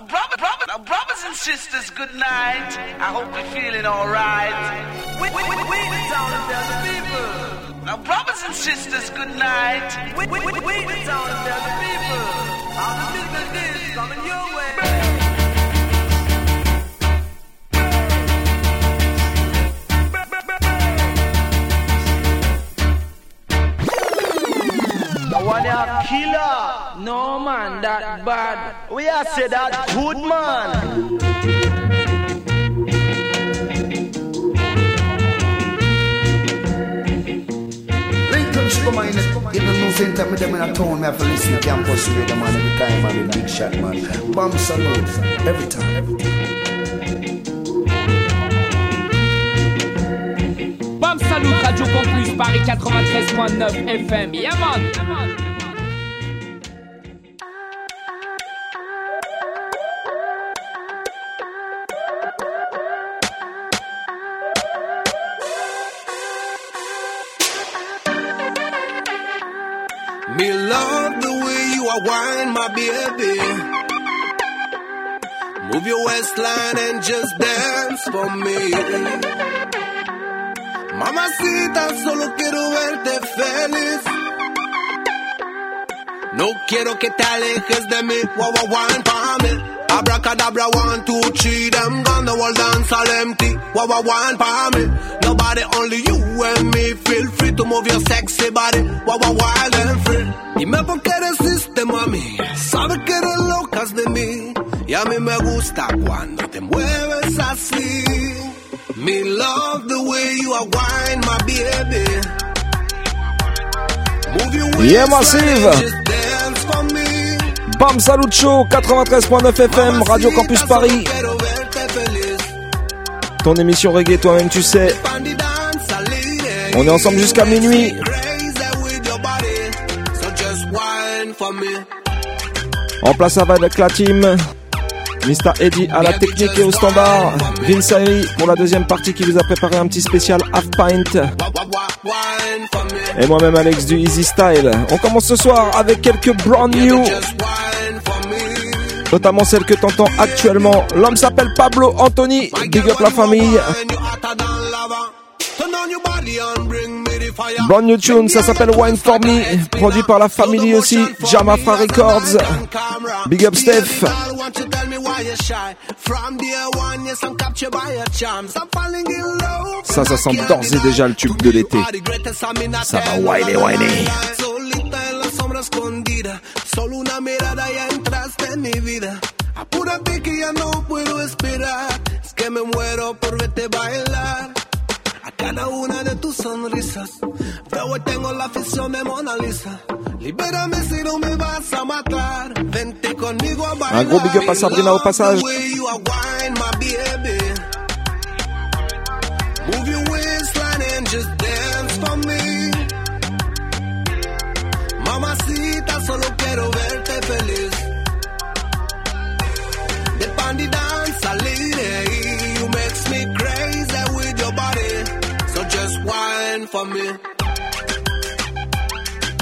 Now, brother, brother, now, brothers and sisters, good night. I hope you're feeling alright. We, we, we, we the town the people. Now, brothers and sisters, good night. We, we, we, we the town the people. All the business is coming your way. killer. No man, that bad. We are say that good man. Come on, even no same time with them in a town, me have to listen to campus radio, man, every time, man, with big shot, man. Bomb salute, every time. Every time. Bam Salut, Radio Campus, Paris 93.9 FM. Yeah, man. Me Move your waistline and just dance for me. Mamacita, solo quiero verte feliz. No quiero que te alejes de mí. Wow, wow, me. Abracadabra, one, two, three, them gone the world dance all empty. Wow, wine for me. Nobody, only you and me. Feel free to move your sexy body. Wow, wild and free. Dime por qué resiste, mami. Sabes que eres locas de mí. Y a mí me gusta cuando te mueves así. Me love the way you are wine, my baby. Move your waist Yeah, massive. Bam Salut Show 93.9 FM Radio Campus Paris. Ton émission reggae toi-même tu sais. On est ensemble jusqu'à minuit. En place avec la team Mr. Eddie à la technique et au standard Vince pour la deuxième partie qui vous a préparé un petit spécial Half Pint. Et moi-même Alex du Easy Style On commence ce soir avec quelques brand new. Notamment celle que t'entends actuellement L'homme s'appelle Pablo Anthony Big up la famille Brand new tune, ça s'appelle Wine For Me Produit par la famille aussi Jamafa Records Big up Steph. Ça, ça sent d'ores et déjà le tube de l'été. Ça va whiner, whiner. No puedo. Cada una de tus sonrisas, y tengo la afición de Mona Lisa. Libérame si no me vas a matar, vente conmigo a bailar. Un gros big up à Sabrina au passage. The way you are wine, my baby. Move your waistline and just dance for me. Mamacita, solo quiero verte feliz. The pandy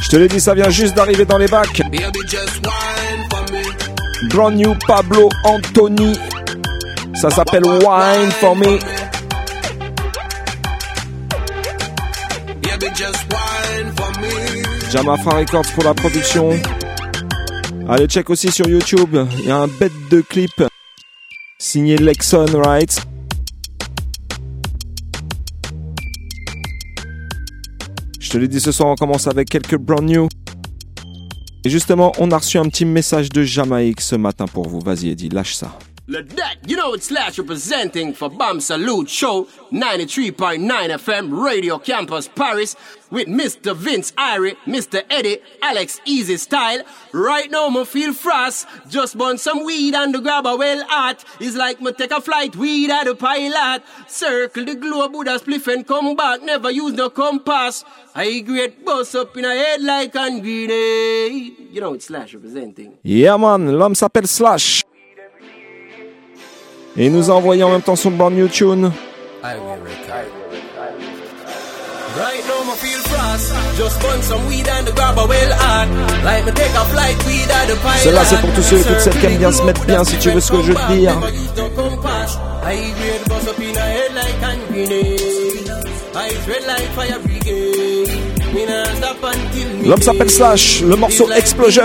Je te l'ai dit, ça vient juste d'arriver dans les bacs. Brand new Pablo Anthony. Ça s'appelle Wine For Me. Jamafa Records pour la production. Allez, check aussi sur YouTube. Il y a un bête de clip signé Lexon Right? Je te l'ai dit ce soir, on commence avec quelques brand new. Et justement, on a reçu un petit message de Jamaïque ce matin pour vous. Vas-y, Eddie, lâche ça. Le that, you know it's Slash representing for Bam Salute Show 93.9 FM Radio Campus Paris with Mr. Vince Irie, Mr. Eddie, Alex Easy Style. Right now, me feel frost. Just burn some weed and the grab a well hot. It's like me take a flight, weed at the pilot. Circle the globe with a spliff and come back. Never use no compass. I great bust up in a head like a grenade. You know it's Slash representing. Yeah man, l'homme s'appelle Slash. Et il nous a envoyé en même temps son brand new tune. Right now, I feel frost. Just burn some weed and grab a well hard. Like me take a flight, weed at the pilot. Celle-là, c'est pour tous ceux et toutes celles qui aiment bien se mettre bien, si tu veux ce que je veux te dire. I grade up in a head like like fire brigade. L'homme s'appelle Slash, le morceau Explosion.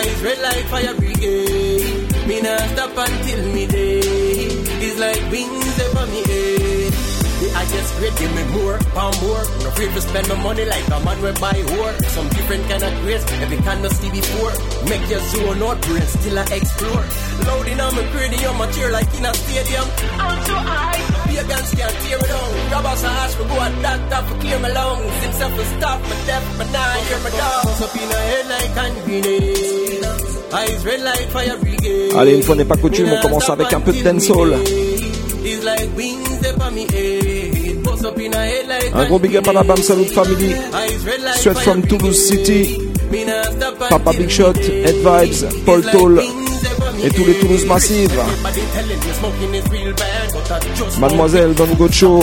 Eyes red like fire brigade. Me nah stop until me day. It's like wings over me head. I just great, give me more, pound more. No afraid to spend my money like a man will buy whore. Some different kind of grace, every kind of see before. Make your zone out, brain still I explore. Loading on my cranium, my chair like in a stadium. I'm so high, guns can't tear it. Grab us a hash, we go a doctor for clear my lungs. I for stop my death, now I hear my dog. Up in a head like hand Allez, une fois n'est pas coutume, on commence avec un peu de dancehall. Head. Head Un gros big up à la Bam Salut Family. Straight from Toulouse City. Papa Big Shot, me Ed Vibes, Paul Toll et tous les Toulouse Massive. Everybody telling me smoking is real bad, but I just Mademoiselle Don Gocho,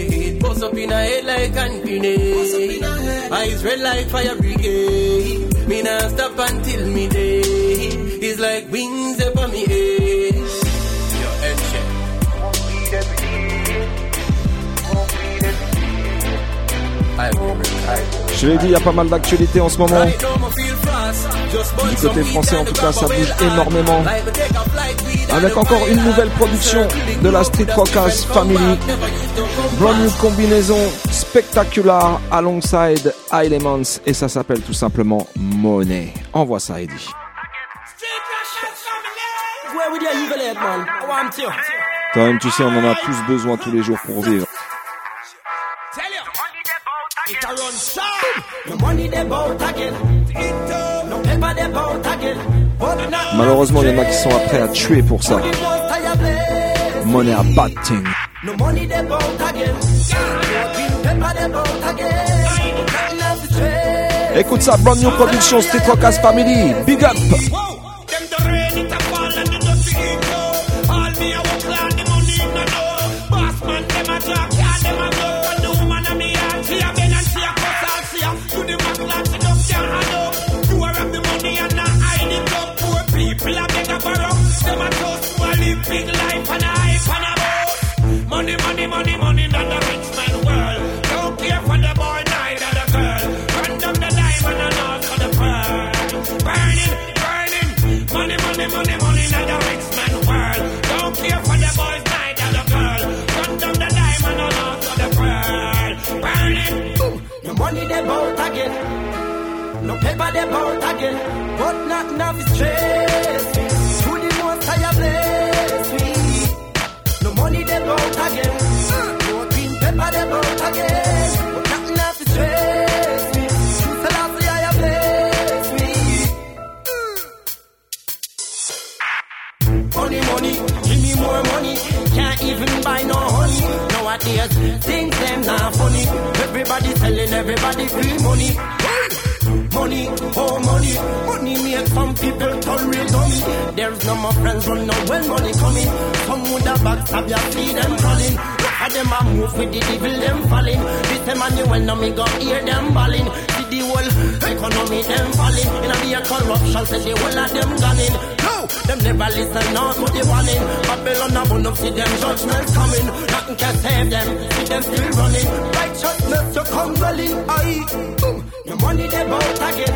Buzz up in a head like hand grenade. Eyes red like fire brigade. Me nah stop until me day. It's like wings upon me head. Yo, head check. Je l'ai dit, il y a pas mal d'actualités en ce moment. Du côté français, en tout cas, ça bouge énormément. Avec encore une nouvelle production de la Street Rockers Family. Brand new combinaison spectaculaire alongside Elements et ça s'appelle tout simplement Money. Envoie ça, Eddie. Toi-même, tu sais, on en a tous besoin tous les jours pour vivre. It a run. No money they bout again. No paper they bout again. Malheureusement, il y en a qui sont prêts à tuer pour ça. Money a bad thing. Écoute ça, brand new production Street Rockers Family. Big up! Money, money, money, not the rich man world. Don't care for the boy, neither the girl. Run down the diamond and also the pearl. Burning, burning. Money, money, money, money, not the rich man world. Don't care for the boys, neither the girl. Run down the diamond and also the pearl. Burning. No money they bout again. No paper they bout again. But not enough is stress. To the most I bless me. No money they bout again. Nowadays, things them not funny. Everybody selling, everybody free money. Money, oh money, money make some people turn real dummy. There's no more friends run now when money coming. Some would have ya, see them crawling. Look at them a move with the devil, them falling. This when now me go hear them balling. See the whole economy them falling. In a be a corruption, say the whole of them gunning. No, them never listen now to the warning. Babylon a bun up, see them judgment coming. Nothing can save them, see them still running. Righteousness you come dwelling. Aye, boom. No money they bout again.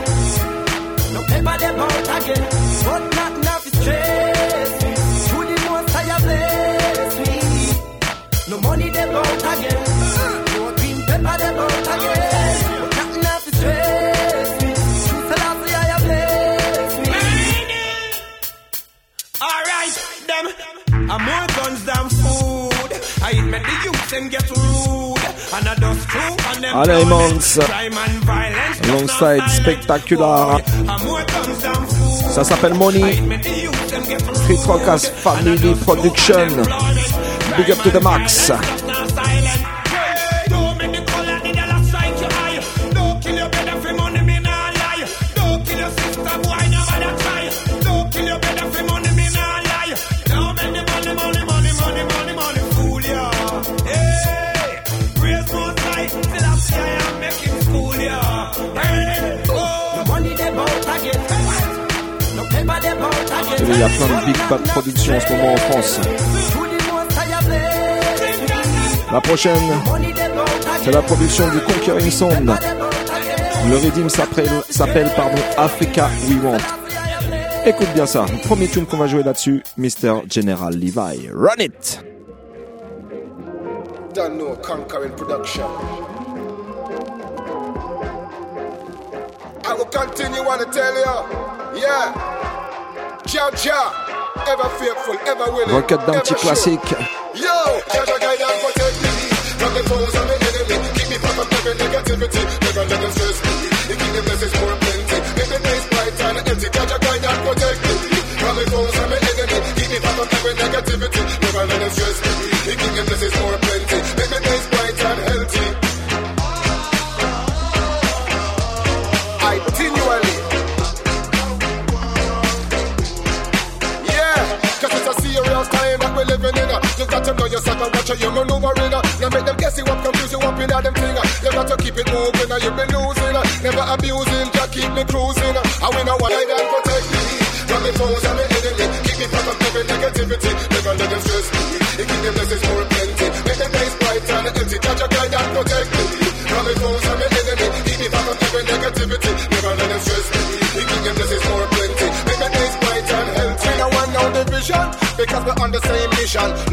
No paper they bout again. But not enough is. To the most I bless me. No money they bout again. I'm more guns than food. I admit the youth them get rude. And I and them and violence. just alongside. Spectacular. And. Ça s'appelle I Money. Street Rockers Family Production. Big up to the max. Il y a plein de Big Bad Productions en ce moment en France. La prochaine, c'est la production du Conquering Sound. Le rythme s'appelle, pardon, Africa We Want. Écoute bien ça. Premier tune qu'on va jouer là-dessus, Mr. General Levi. Run it! Production. I will continue yeah. Rocket d'un petit classique. Yo, guide and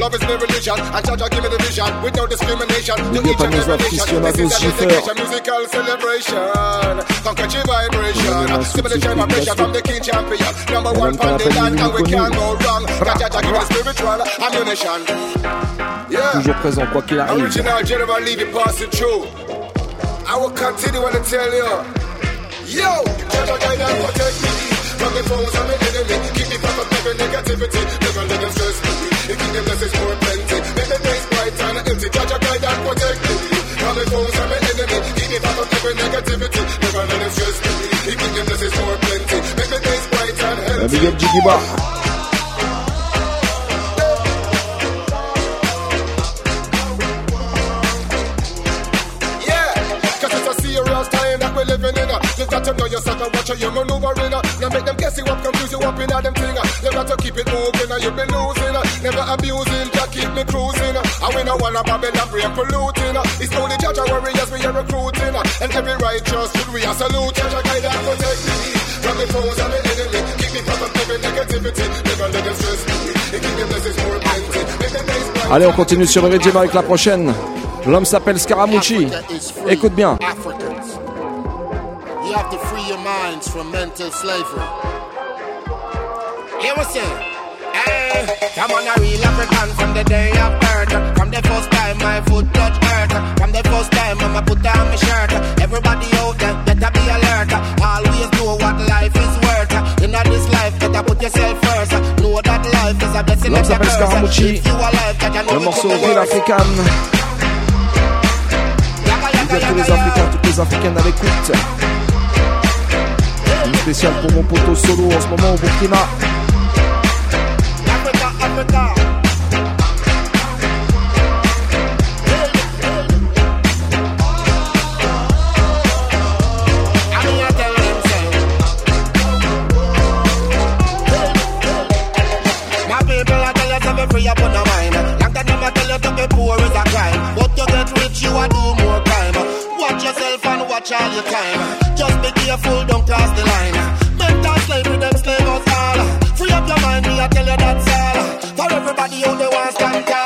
Love is my religion. And Judge give me the vision. With no discrimination. To each and every nation. This is a dedication, musical celebration. Your vibration. Madame Give me the Souti, generation from the king champion. Number one from the land, and we can't go wrong. Bra, Jah give me spiritual ammunition. Yeah. Toujours présent, quoi qu'il arrive. Original General Levy passing through. I will continue to tell you. Yo, Jah guide and protect me from the foes and the enemy. Keep me from every negativity. Never let them stress me. You the blessings more plenty. Make the days bright and empty. Jah guide and protect me from the foes and the enemy. Keep me from every negativity. Never let them stress me. You the blessings more plenty. Make the days bright and La healthy. Big up Jiggy. Yeah, cause it's a time that living in. uh. You know yourself and watch how you're maneuvering. uh. Now make them guess you up, confuse you up in all them thing. To keep it moving, been losing. uh. Never abusing, just keep me cruising. uh. Wanna Babylon brain polluting. uh. It's only judge warriors we are recruiting. And every righteous should we are salute. Judge our guide and protect me from the foes and the enemy. Keep me from every negativity. Never let them stress me. They keep the blessings more plenty. Make the days bright. Allez, on continue sur le rhythm avec la prochaine. L'homme s'appelle Scaramucci. Écoute bien. Africans. You have to free your minds from mental slavery. Hear I'm saying? Hey, come on, a real African from the day birth. From the first time my foot touch earth. From the first time I'ma put on my shirt. Everybody out there better be alert. Always know what life is worth. In this life, better put yourself first. Know that life is a blessing. And a curse. If you alive, that you know Le morceau Real. African. Tous les Africains, toutes les Africaines à l'écoute. Une spéciale pour mon poteau solo en ce moment au Burkina. Be free mind. Tell you to be poor is a crime. But you get rich, you a do more crime. Watch yourself and watch all. Just be careful, don't cross the line. Mental slavery, them slave us all. Free up your mind, me I tell you that's the only there can.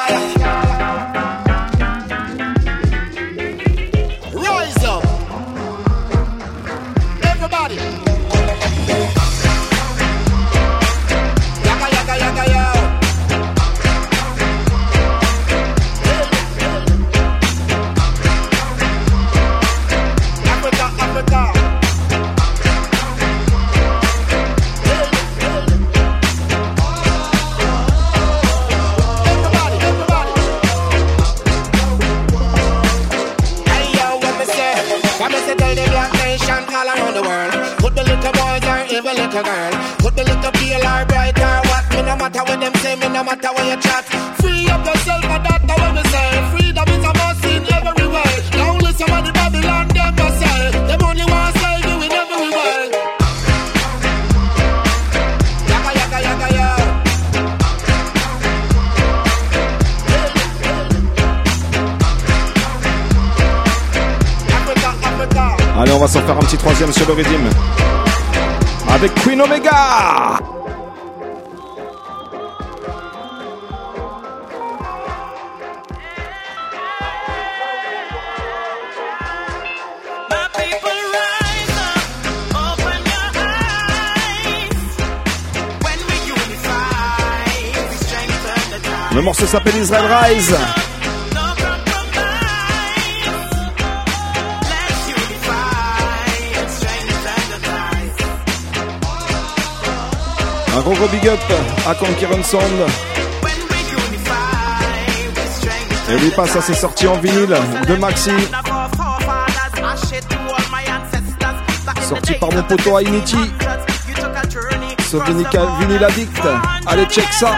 Allez, on va s'en faire un petit troisième sur le rythme. Avec Queen Omega. Le morceau s'appelle Israel Rise. Un gros gros big up à Conqueror Sound. Et lui passe à ses sorties en vinyle de Maxi, sorti par mon poteau Hainiti. You took a journey Ce vinyle addict. Allez, check ça.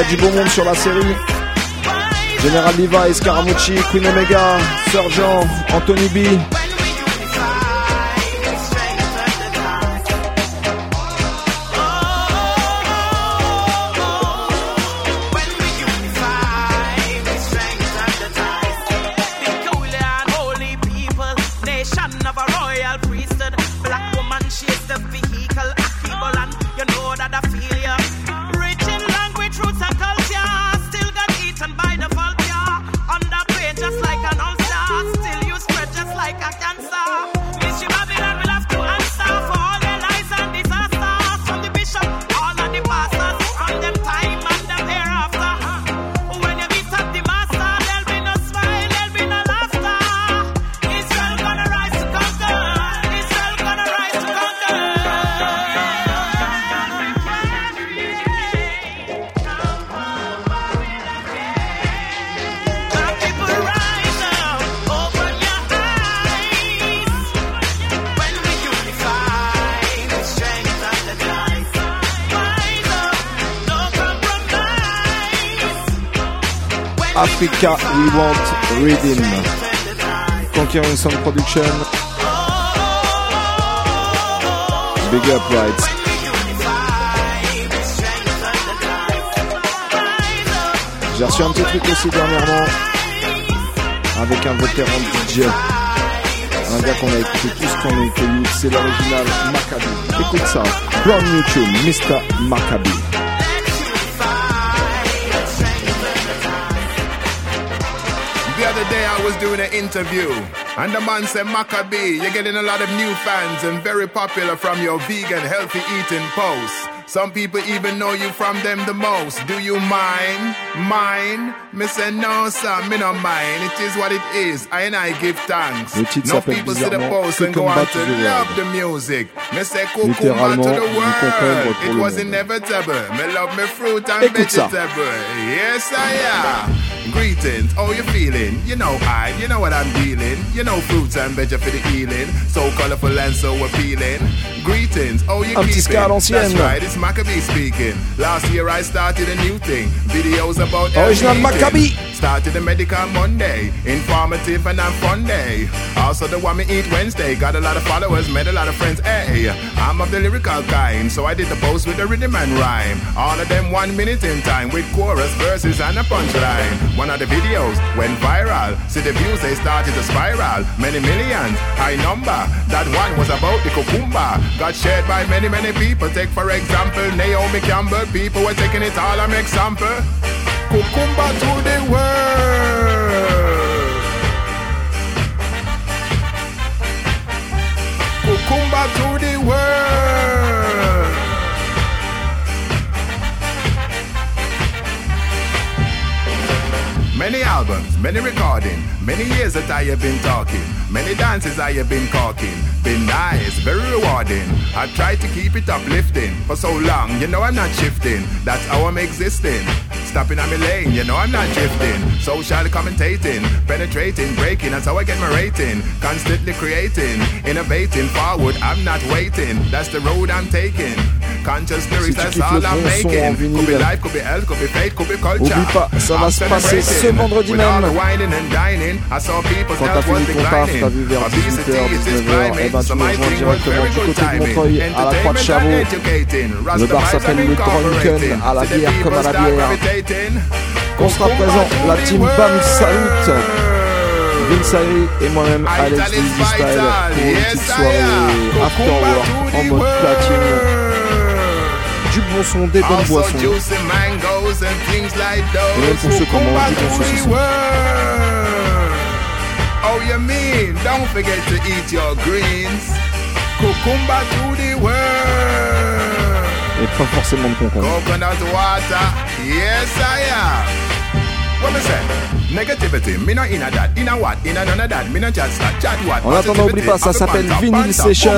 Y a du bon monde sur la série. Général Levi, Scaramucci, Queen Omega, Sergent, Anthony B. We want rhythm. Conquering Sound Production. Big up, right? J'ai reçu un petit truc aussi dernièrement avec un vétéran DJ. Un gars qu'on a écouté tous quand on était youth, c'est l'original Maccabi. Écoute ça, Brown YouTube, Mr. Maccabi. I was doing an interview, and the man said, Maccabee, you're getting a lot of new fans and very popular from your vegan, healthy eating posts. Some people even know you from them the most. Do you mind? Mind? Me say no, sir, me no mind. It is what it is. I and I give thanks. No people see the post and go on to love the music. Me say cucumber to the world. It was inevitable. Me love me fruit and vegetable. Yes, I am. Greetings, how you feeling? You know I, you know what I'm dealing. You know fruits and veg for the healing. So colorful and so appealing. Greetings, how you Un petit keeping? ska à l'ancienne. That's right, it's Maccabee speaking. Last year I started a new thing. Videos about Original eating. Maccabi. Started the medical Monday, informative and a fun day. Also the one me eat Wednesday. Got a lot of followers, made a lot of friends. Hey, I'm of the lyrical kind, so I did the post with the rhythm and rhyme. All of them one minute in time with chorus, verses, and a punchline. One of the videos went viral. See the views they started to spiral. Many millions, high number. That one was about the cucumber. Got shared by many many people. Take for example Naomi Campbell. People were taking it all an example. Cucumba to the world. Cucumba to the world. Many albums, many recording, many years that I have been talking, many dances I have been caulking. Been nice, very rewarding. I've tried to keep it uplifting for so long, you know I'm not shifting. That's how I'm existing. Stopping on my lane, you know I'm not drifting. Social commentating, penetrating, breaking, that's how I get my rating. Constantly creating, innovating, forward, I'm not waiting. That's the road I'm taking. Conscious lyrics, that's all I'm making. Could be life, could be health, could be faith, could be culture. Oublie pas, ça va se passer ce vendredi même. Quand t'as fini ton taf, t'as vu vers 18h, 19h, et ben tu nous rejoins directement du côté de Montreuil à la Croix de Chabot. Le bar s'appelle le Drunken, à la bière comme à la bière. On sera présent, la team BAM Salute. Vince Harry et moi-même Alex Style pour une petite soirée after work en mode platine du bon son, des bonnes boissons. Et même pour ceux qui mangent du bon saucisson. Oh, you mean? Don't forget to eat your greens. Cucumber to the world. Et pas forcément de concombre. What me say? Negativity, me no in a that, in a what, in a none of that, me no chat start, chat what? En attendant, n'oublie pas, ça s'appelle Vinyl Session.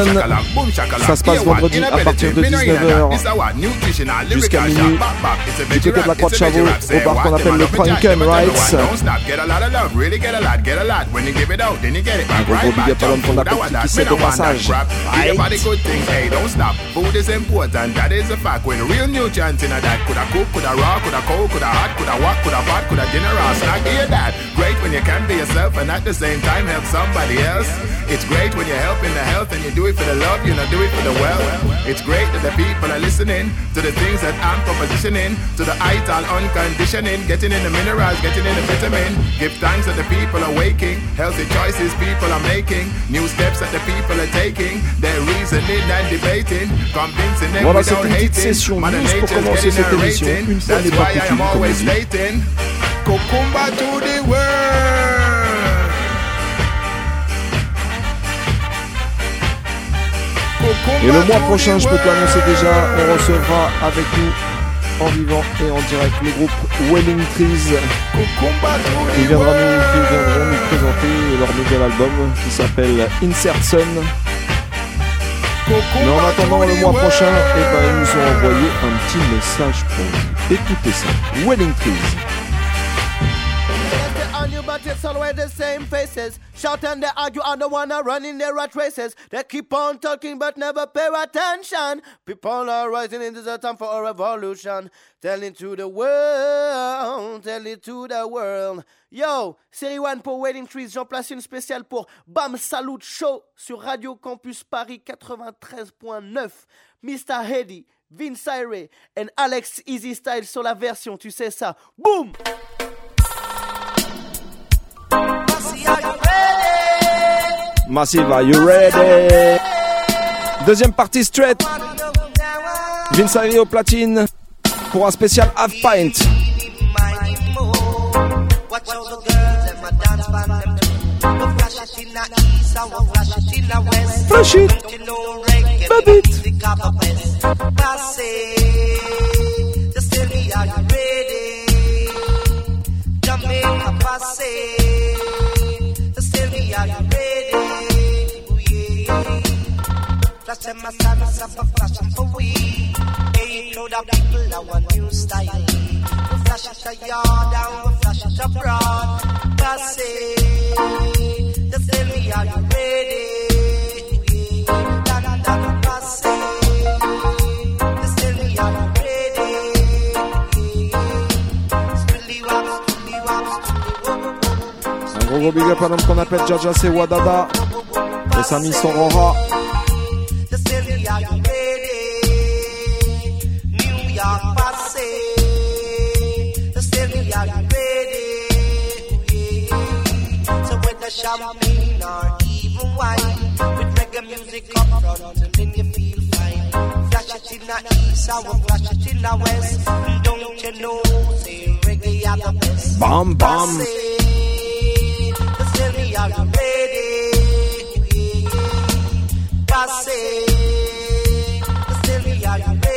Ça se passe vendredi à partir de 19h jusqu'à minuit. du côté de la Croix de Chavaux au bar qu'on appelle le Drunken Rights. Un gros gros big up à l'homme qu'on appelle qui sait au passage. Food is important, that is a fact. When real nutrients in a that, coulda cook, coulda raw, coulda cold, coulda hot, coulda what, coulda pot, coulda dinner or snack. Hear that? Great when you can be yourself and at the same time help somebody else. It's great when you're helping the health and you do it for the love, you know, do it for the well. It's great that the people are listening to the things that I'm propositioning, to the ital unconditioning, getting in the minerals, getting in the vitamin. Give thanks that the people are waking, healthy choices people are making, new steps that the people are taking. They're reasoning and debating, convincing them Voilà, without hating. Mother nature's getting her rating. That's why I am always dit. Lating. Cucumber to the world. Et le mois prochain, je peux te l'annoncer déjà, on recevra avec nous en vivant et en direct le groupe Welling Trees nous, qui viendront nous présenter leur nouvel album qui s'appelle Insert Sun. Mais en attendant le mois prochain, eh ben, ils nous ont envoyé un petit message pour vous. Écoutez ça, Welling Trees. But it's always the same faces. Shout and they argue, I don't wanna run in their rat races. They keep on talking, but never pay attention. People are rising in this time for a revolution. Tell it to the world, tell it to the world. Yo, série 1 pour Wedding Trees, j'en place une spéciale pour Bam Salut Show sur Radio Campus Paris 93.9. Mr. Heady, Vince Irie and Alex Easy Style sur la version, tu sais ça. Boom! Massive, are you ready? Deuxième partie straight. Vince Ayri au platine pour un spécial half pint. Flash it flash it just tell me are you ready? Flash my sons up a flashing for we. They know that people are one new style. Flash at the yard and flash at the broad. Just say, just tell are you ready? Gros gros big up à l'homme qu'on appelle Jaja c'est Wadada. Sorora. Just tell me are you ready? New York passe. Just tell me are you ready? Yeah. So whether champagne or even wine, with reggae music up front, and then you feel fine. Flash it in the east, I will flash it in the west. Don't you know, say reggae are the best. Bam, bam. Are have to pay it. That's it. Still we have to.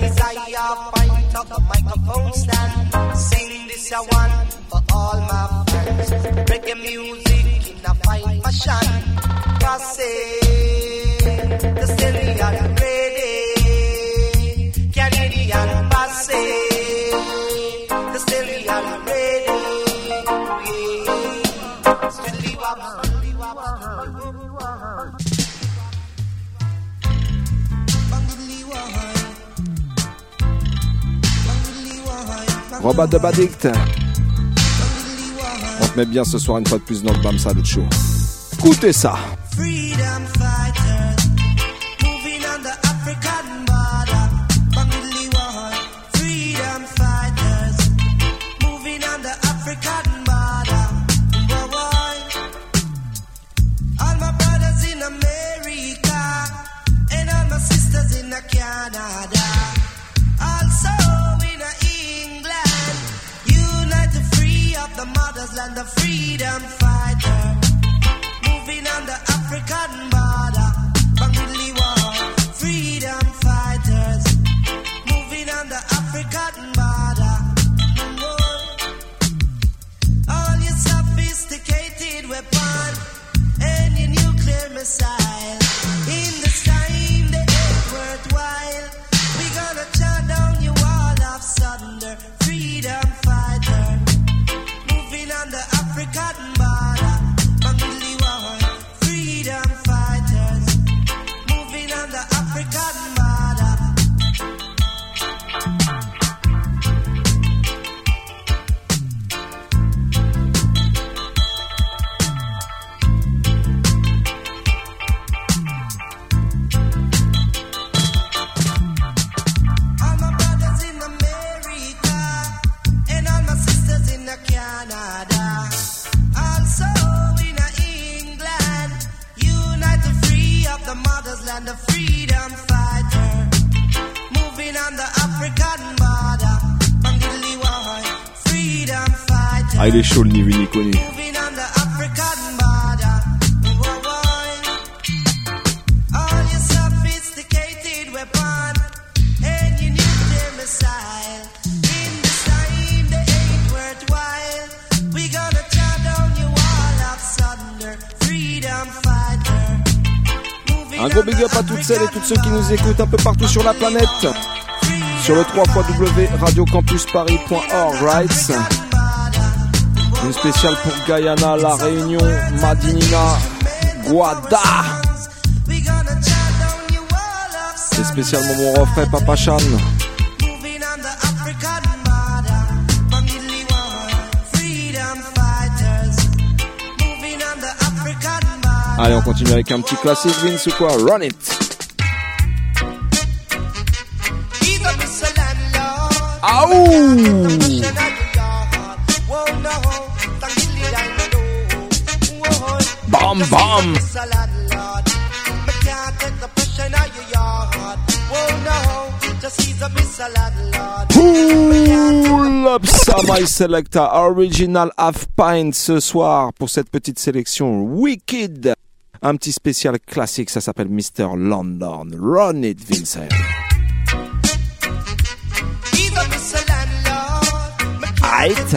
Desire find up the microphone stand. Sing this a one for all my friends. Reggae music in a fine fashion. That's it. Still we have Robot de Badict. On te met bien ce soir une fois de plus dans le Bam Salut Show. Écoutez ça. Your wall of thunder. Freedom fighter. Un gros big up à toutes celles et tous ceux qui nous écoutent un peu partout sur la planète. Sur le 3 radiocampusparis.org, right? Une spéciale pour Guyana, La Réunion, Madinina, Guada. C'est spécialement mon refrain Papa Chan. Allez, on continue avec un petit classique, Vince ou quoi? Run it! Aouh! Mr. Landlord. Pull up my selector. Original half pint ce soir pour cette petite sélection Wicked. Un petit spécial classique, ça s'appelle Mr. London. Run it, Vincent. Aight.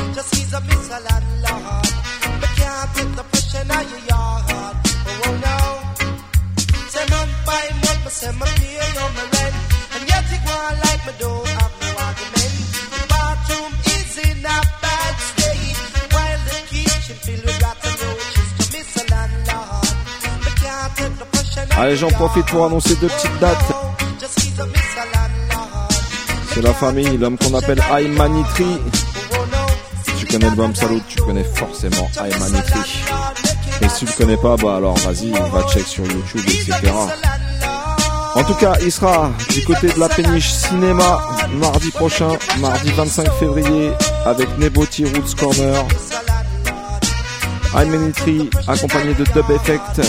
Allez, j'en profite pour annoncer deux petites dates. C'est la famille, l'homme qu'on appelle Aïmanitri Connais Salut, tu connais forcément Aymanitri. Et si tu le connais pas, bah alors vas-y, va check sur YouTube, etc. En tout cas, il sera du côté de la péniche cinéma mardi prochain, mardi 25 février, avec Neboti Roots Corner. Aymanitri accompagné de Dub Effect.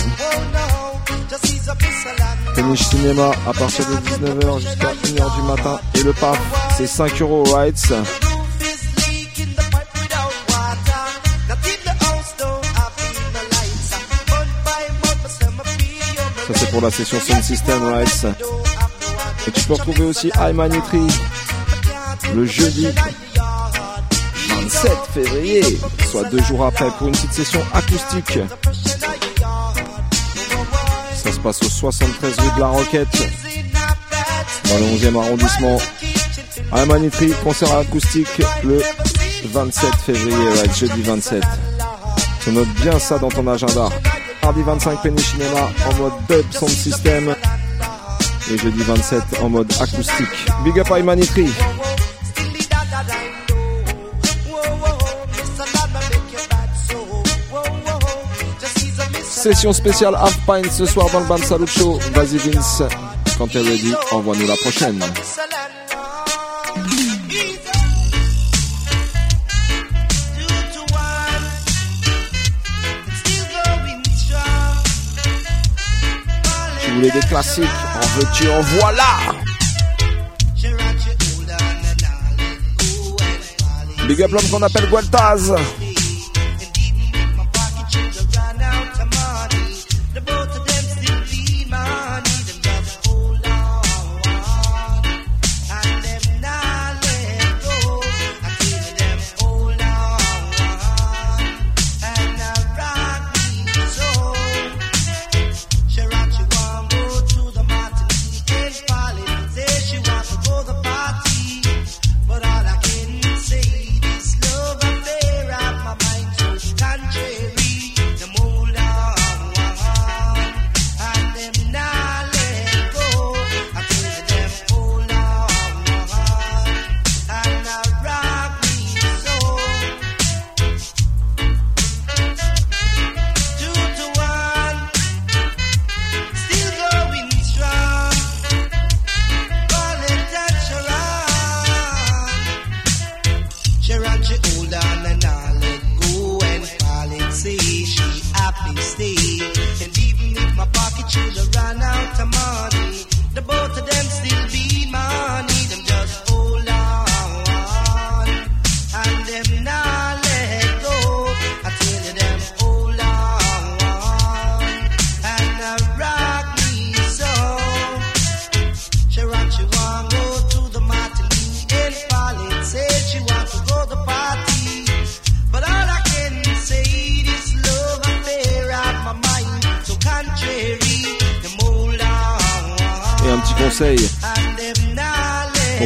Péniche cinéma à partir de 19h jusqu'à 1h du matin. Et le PAF, c'est 5 euros rights. Ça c'est pour la session Sound System Rights. Et tu peux retrouver aussi Aymanitri le jeudi 27 février, soit deux jours après, pour une petite session acoustique. Ça se passe au 73 rue de la Roquette, dans le 11e arrondissement. Aymanitri, concert acoustique le 27 février, jeudi 27. Tu notes bien ça dans ton agenda. Mardi 25 Penny Cinéma en mode dub sound system. Et jeudi 27 en mode acoustique. Big up Aymanitri. Session spéciale Half Pint ce soir dans le Bam Salut Show. Vas-y Vince, quand t'es ready, envoie-nous la prochaine. Voulais des classiques, en veux-tu, en voilà Big up l'homme qu'on appelle Gualtaz.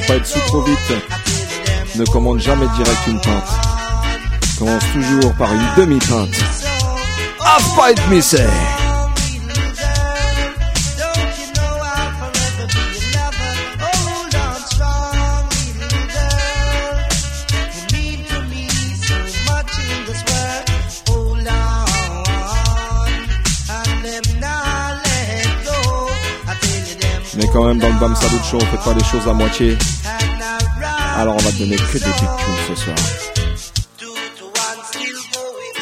Pas être sous trop vite, ne commande jamais direct une pinte. Commence toujours par une demi-pinte. Half missé. Mais même, dans le Bam Salut Show, on fait pas les choses à moitié. Alors on va te donner que des big tunes ce soir.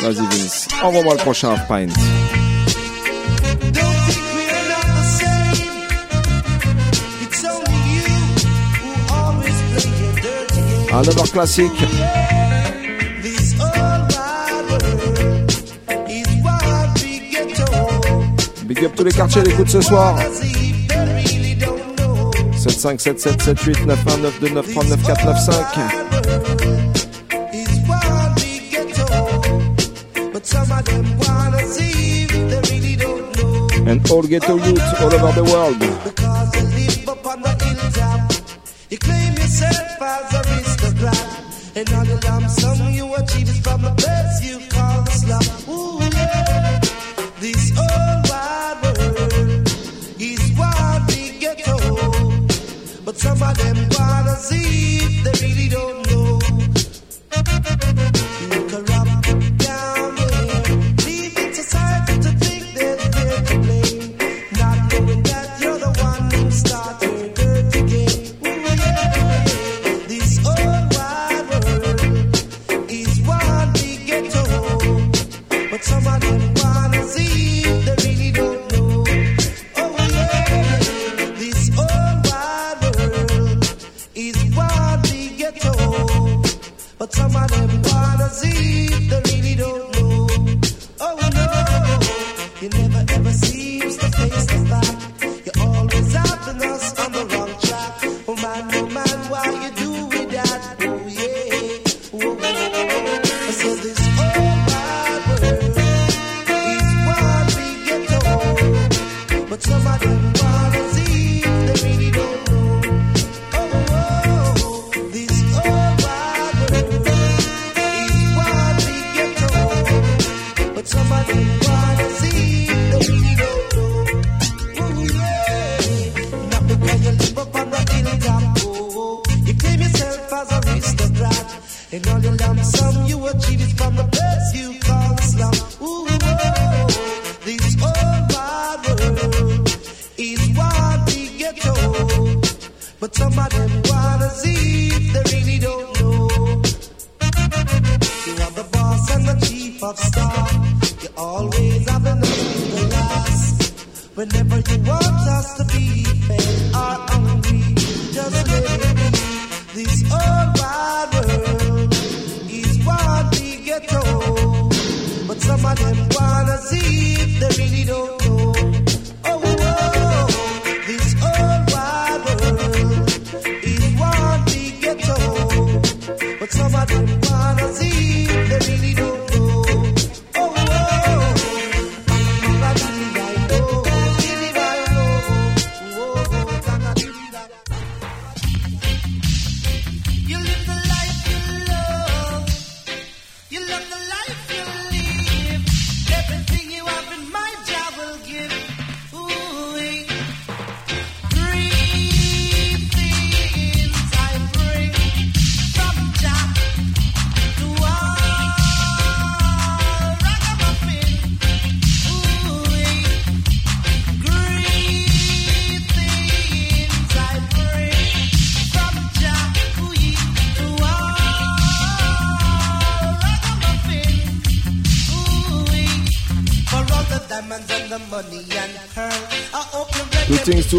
Vas-y Vince, envoie-moi le prochain Half Pint. Un number classique. Big up tous les quartiers d'écoute ce soir. 5 7 7 7 8 9 1 9 2 9 3 9 4 9 5 And all ghetto youth all over the world. why you do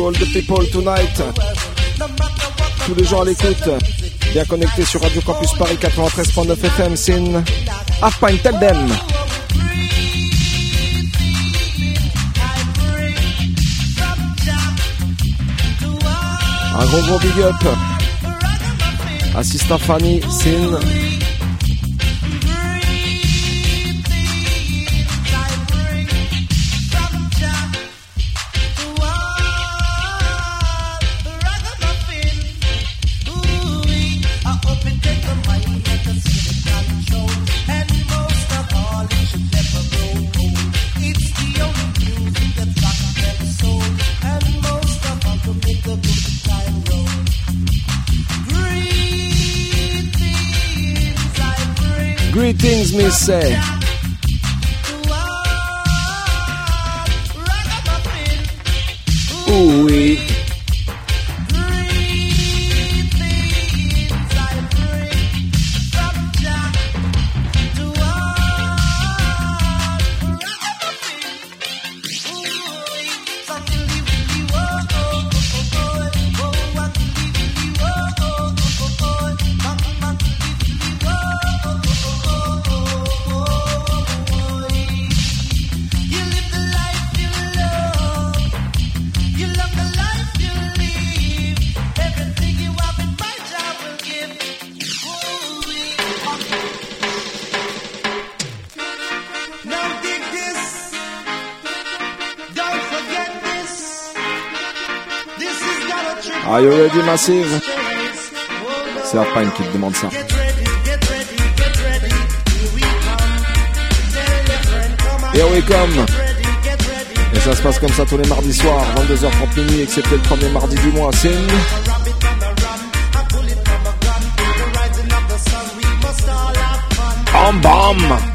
all the people tonight. Tous les gens à l'écoute, bien connectés sur Radio Campus Paris 93.9 FM, Sin, half pint, tell them. Un gros gros big up à Sister Fanny, Sin, things me say. C'est la qui te demande ça. Et we come Et ça se passe comme ça tous les mardis soirs, 22h30 minuit, excepté le premier mardi du mois. C'est. Bam bam!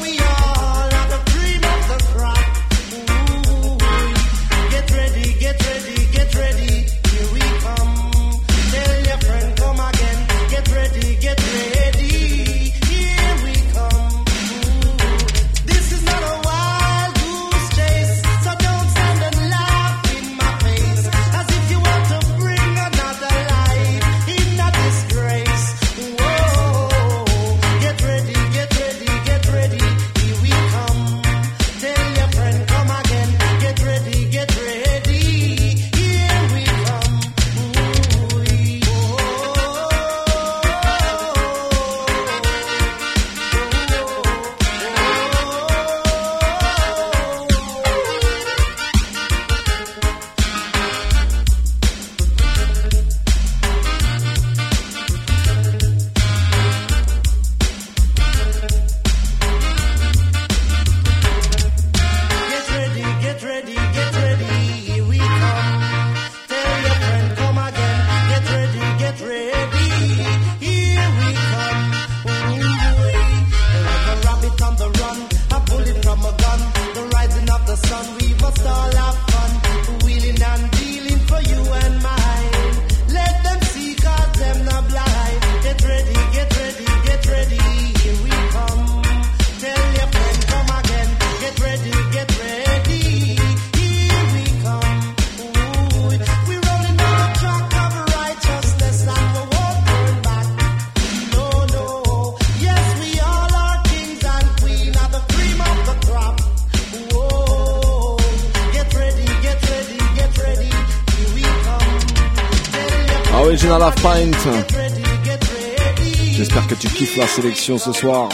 J'espère que tu kiffes la sélection ce soir.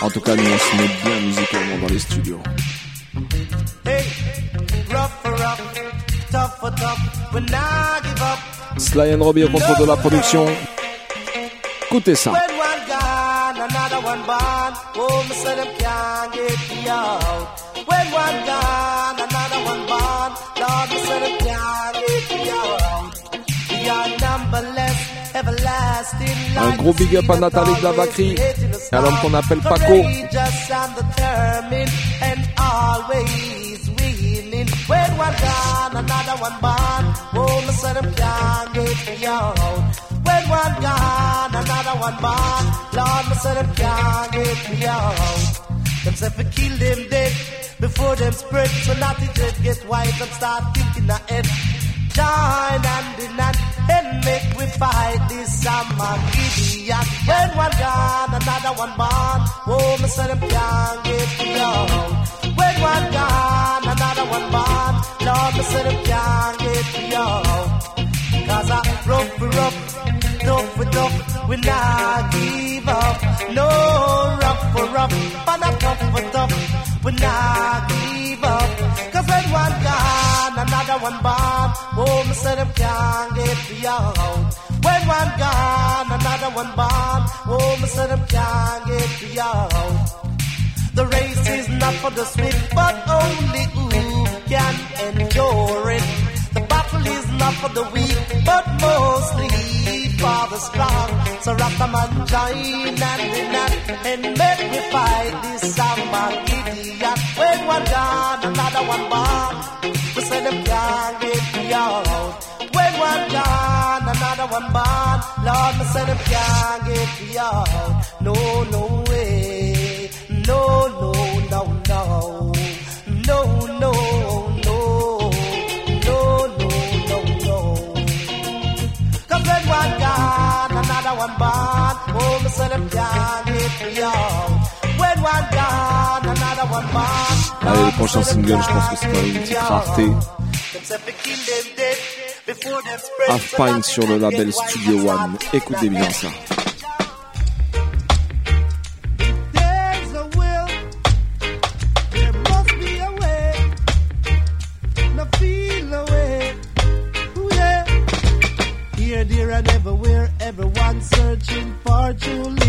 En tout cas, nous on se met bien musicalement dans les studios. Sly and Robbie au contrôle de la production. Écoutez ça. Un gros big up à Nathalie de la Vacry et à l'homme qu'on appelle Paco. When one gone, another one born. Oh. When one another one. Lord, me say them can't me out. Them say kill them dead before them spread. So not the get white and start thinking ahead. Join hand in and make we fight this idiot. When one gone, another one born. Oh, me say them can't get me out. When one gone, another one born. Lord, me say them can't get out. Cause I rough for rough, tough for tough, we not give up. No, rough for rough, but not tough for tough, we not give up. When one born. Oh, me say them can't get me. When one gone, another one born. Oh, me say them can't get me. The race is not for the swift, but only who can endure it. The battle is not for the weak, but mostly for the strong. So Rastaman join hand in hand and make me fight this idiot. When one gone, another one born. We say them can't get me out. When one gone, another one born. Lord, me say them can't get me out. No, no way. No, no, no, no. No, no, no. No, no, no, no. When one gone, another one born. Oh, me say them can't get me out. When one gone, another one born. Allez, le prochain single, je pense que c'est pas une petite rareté. Half Pint sur le label Studio One. Écoutez bien ça. Searching for.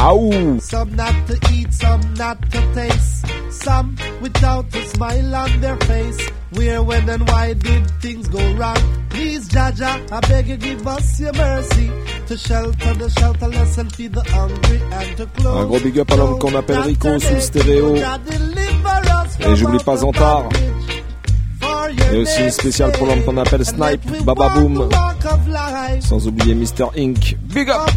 Some not to eat, some not to taste. Some without a smile on their face. Where, when, and why did things go wrong? Please, Jaja, I beg you, give us your mercy. To shelter the shelterless and feed the hungry and to clothe. Un gros big up à l'homme qu'on appelle Rico sous stéréo. Et j'oublie pas Zantar. Et aussi une spéciale pour l'homme qu'on appelle Snipe, Bababoom. Sans oublier Mr. Inc. Big up!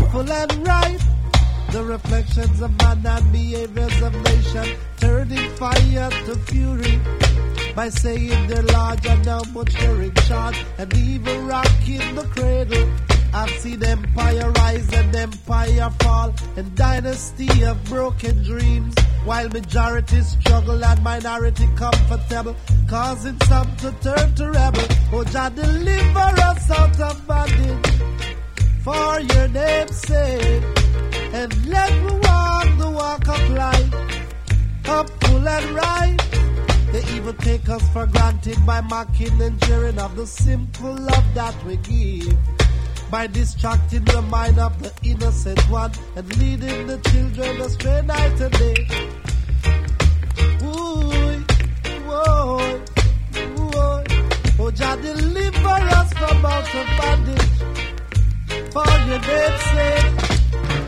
The reflections of and behaviors of nation turning fire to fury by saying they're large and how much they're and even rocking the cradle. I've seen empire rise and empire fall. And dynasty of broken dreams. While majority struggle and minority comfortable. Causing some to turn to rebel. Oh, Jah deliver us out of bondage for your name's sake. And let me walk the walk of life, up and right. They even take us for granted by mocking and jeering of the simple love that we give. By distracting the mind of the innocent one and leading the children astray night and day. Ooh, whoa, whoa. Oh, Jah deliver us from out of bondage for your name's sake.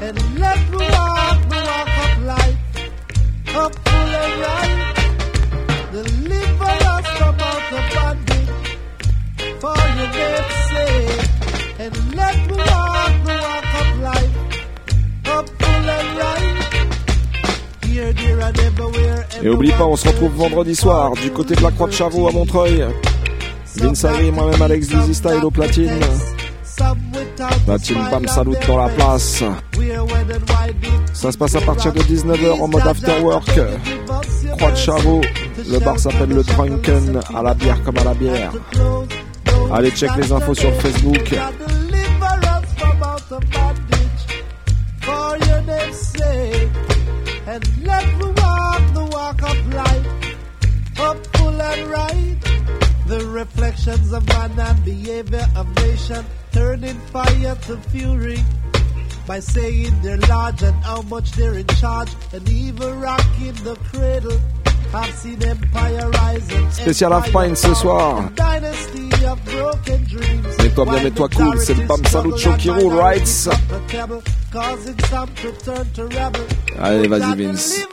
And let me walk the walk of life, up full and right. Deliver us from out of bondage for your name's sake. And let me walk the walk of life, up full and right. Here, there, and everywhere. Et oublie pas, on se retrouve vendredi soir du côté de la Croix de Chavaux à Montreuil. Vince Harry, moi-même Alex Dizzy Style au platine. La team Bam Salut dans la place. Ça se passe à partir de 19h en mode after work. Croix de Chavaux. Le bar s'appelle le Drunken, à la bière comme à la bière. Allez, check les infos sur Facebook. Reflections of man and behavior of nation turning fire to fury by saying they're large and how much they're in charge and even rocking the cradle. I've seen empire rise and Spécial half pint ce soir. dynasty of broken dreams. Mets-toi bien, mets-toi cool, c'est le Bam Salut Show qui roule, right? Causing some to turn to rebel. Allez, vas-y Vince.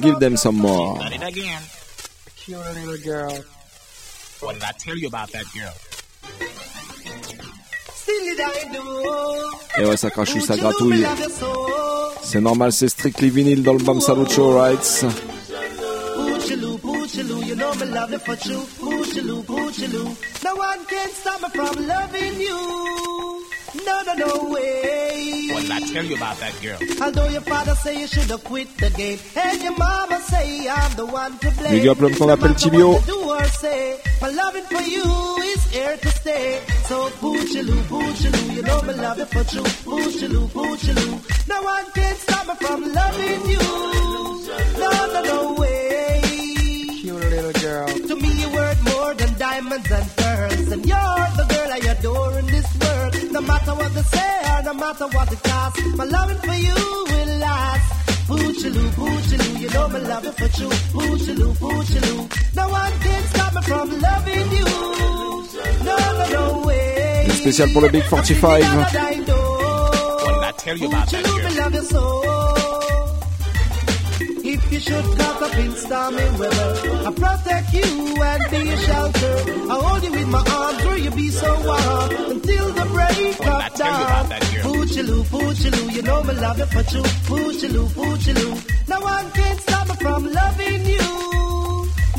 Give them some more. Done it again. Cute little girl. What did I tell you about that girl? Et ouais, ça crachouille, ça gratouille. C'est normal, c'est strictly vinyle dans le Bam Salut Show, right? Poochiloo, poochiloo, you know me love you for true. Poochiloo, poochiloo. No one can stop me from loving you. No, no, no way. What did I tell you about that girl? Although your father say you should have quit the game, and your mama say I'm the one to blame. Big up l'homme qu'on appelle Tibio. do or say, my loving for you is here to stay. So poochiloo, poochiloo, you know me love you for true. Poochiloo, poochiloo, no one can stop me from loving you. No, no, no way. Cute little girl. To me you're worth more than diamonds and pearls, and you're the matter what they say or no matter what it costs, my loving for you will last. Poochiloo, poochiloo, you know me love you for true. Poochiloo, poochiloo, no one can stop me from loving you. No, no, no way. Une spéciale pour le Big 45. What did I tell you about that Poochiloo, girl? love you so. If you should caught up in stormy weather, I'll protect you and be your shelter. I hold you with my arms where you be so warm until the break What did I of tell you dawn. about that girl? Poochiloo, poochiloo, you know me love you for true. Poochiloo, poochiloo, no one can stop me from loving you.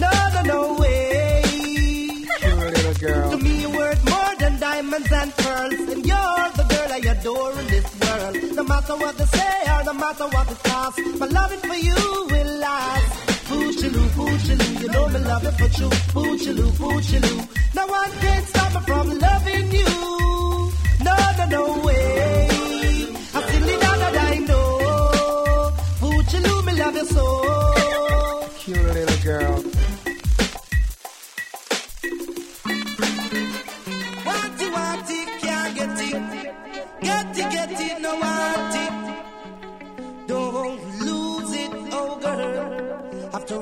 No, no, no way. Cute little girl. To me, you're worth more than diamonds and pearls, and you're the girl I adore in this world. No matter what they say or no matter what it costs, my loving for you will last. Poochiloo, poochiloo, you know me love you for true. Poochiloo, poochiloo, no one can stop me from loving you. No, no, no way.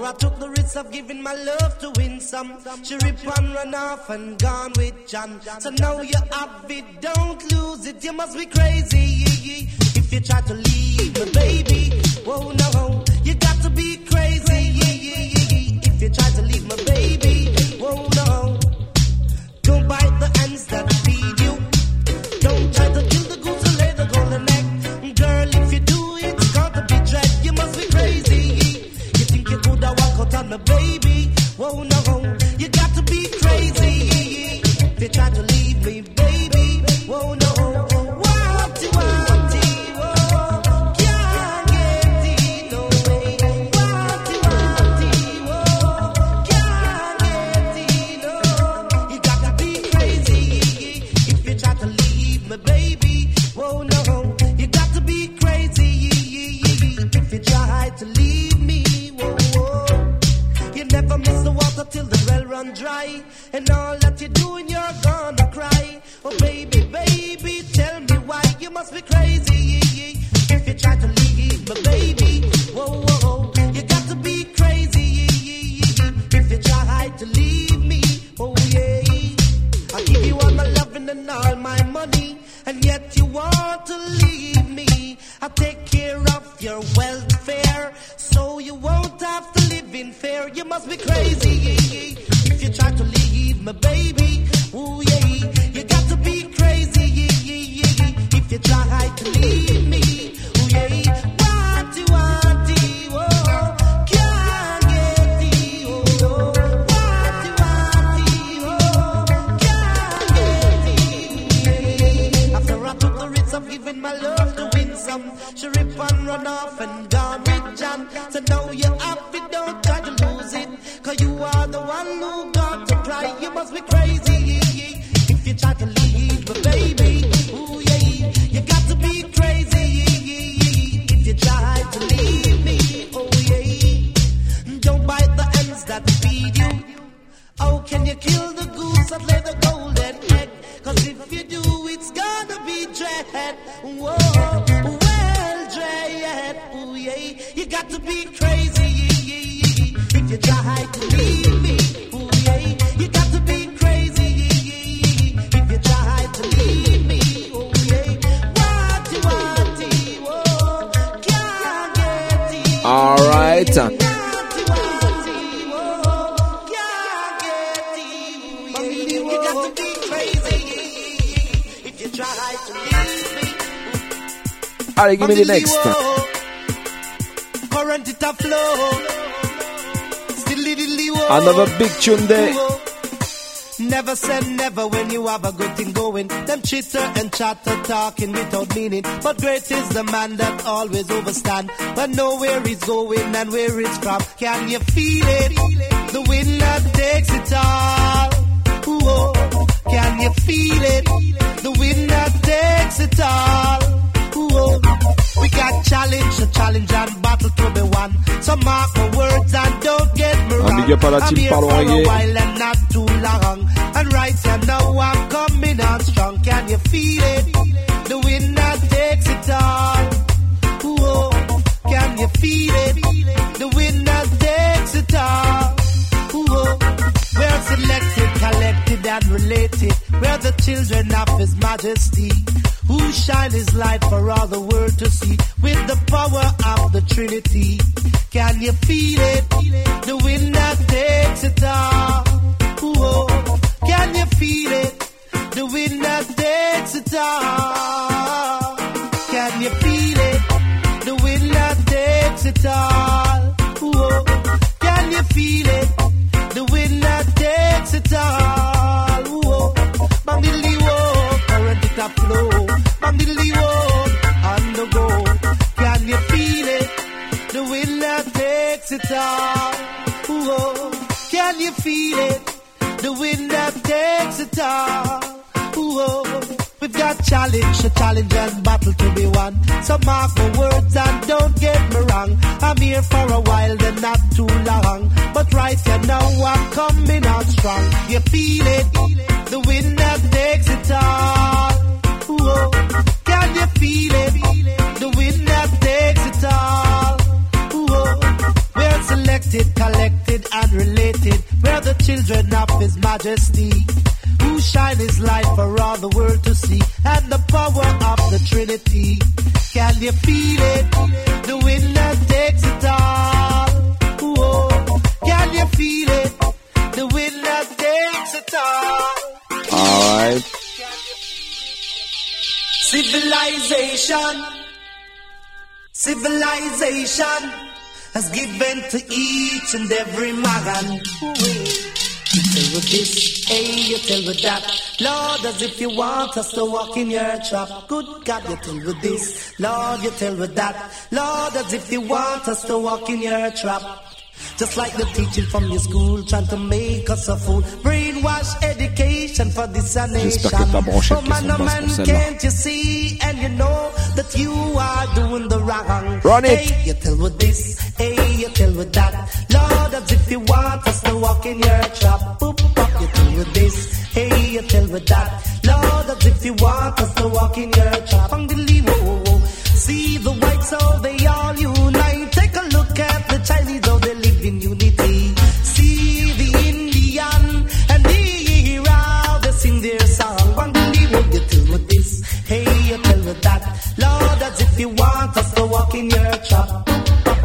I took the risk of giving my love to win some, she rip and run off and gone with John. So now you have it, don't lose it. You must be crazy if you try to leave me, baby. Whoa, no, you got to be crazy if you try to leave me, baby. on the blade. And all me. The next. Current it a flow. Still diddly whoa. Another big tune there. Never said never when you have a good thing going. Them chitter and chatter talking without meaning. But great is the man that always overstand. But know where he's going and where it's from. Can you feel it? The wind that takes it all. Whoa. Can you feel it? The wind that takes it all. Whoa. We got challenge, a challenge and battle to be won. So mark my words and don't get me wrong. big up à la I'm here for a while and not too long. And right here now I'm coming on strong. Can you feel it? The wind that takes it all. Whoa. Can you feel it? The wind that takes it all. Whoa. We're selected, collected, and related. We're the children of His Majesty, who shine His light for all the world to see. With the power of the Trinity, can you feel it? The wind that takes it all. Whoa. Can you feel it? The wind that takes it all. Can you feel it? The wind that takes it all. Whoa. Can you feel it? The wind that takes it all. We've got challenge, a challenge and battle to be won. So mark my words and don't get me wrong. I'm here for a while, then not too long. But right here now I'm coming out strong. You feel it? His Majesty. Who shine His light for all the world to see. And the power of the Trinity. Can you feel it? The winner takes it all. Whoa. Can you feel it? The winner takes it all. Alright. Civilization, civilization has given to each and every man. Tell with this, hey, you tell with that. Lord, as if you want us to walk in your trap. Good God, you tell with this. Lord, you tell with that. Lord, as if you want us to walk in your trap. Just like the teaching from your school, trying to make us a fool. Brainwash education for this a nation. J'espère que t'as branché Oh le man, son oh basse man, pour celle-là. can't you see? And you know that you are doing the wrong. Run it. Hey, you tell with this. Hey, you tell with that. Lord, as if you want us to walk in your trap. Boop, bop, you tell with this. Hey, you tell with that. Lord, as if you want us to walk in your trap. See the whites, how they all unite. If you want us to walk in your trap.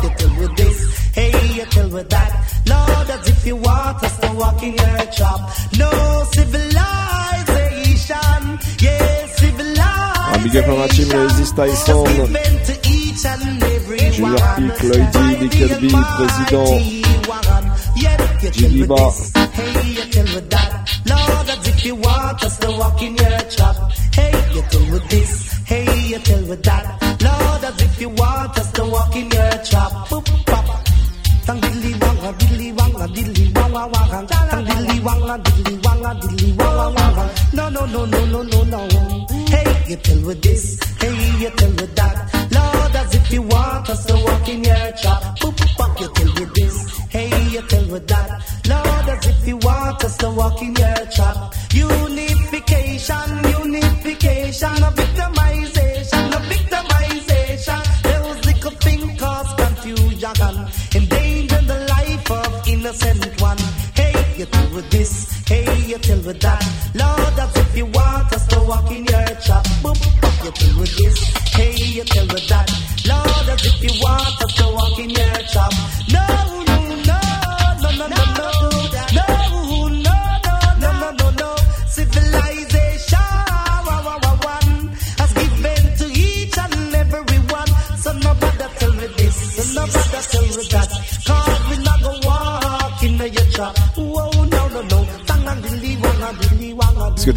You tell with this. Hey, you tell with that. Lord, as if you want us to walk in your trap. No civilization. Yes, civilization. Un big up à ma team, le Easy Style Sound. Given to each and every Junior one. Peak, Lloyd D, Nickel B, Président. Jiggy Ba. Hey, you tell with that. Lord, as if you want us to walk in your trap. Hey, you tell with this. Hey, you tell with that. In. Boop, pop. Tang diddly wanga, diddly wanga, diddly wanga wanga. Tang diddly wanga, diddly wanga, diddly wanga wanga. No, no, no, no, no, no, no. Hey, you tell with this. Hey, you tell with that. Lord, as if you want us to walk in your trap. Boop, pop, you tell with this. Hey, you tell with that. Lord, as if you want us to walk in your trap. With this, hey, you tell with that. Lord, as if you want us to walk in your trap. Boop, you tell with this, hey, you tell with that.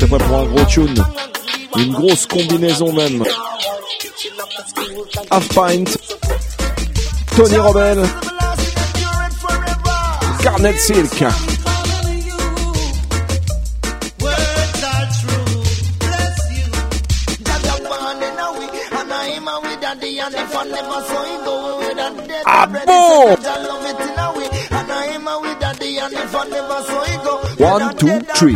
T'es prêt pour un gros tune Une grosse combinaison même. Half Pint, Tony Robel, Garnet Silk. Ah bon? One, two, three.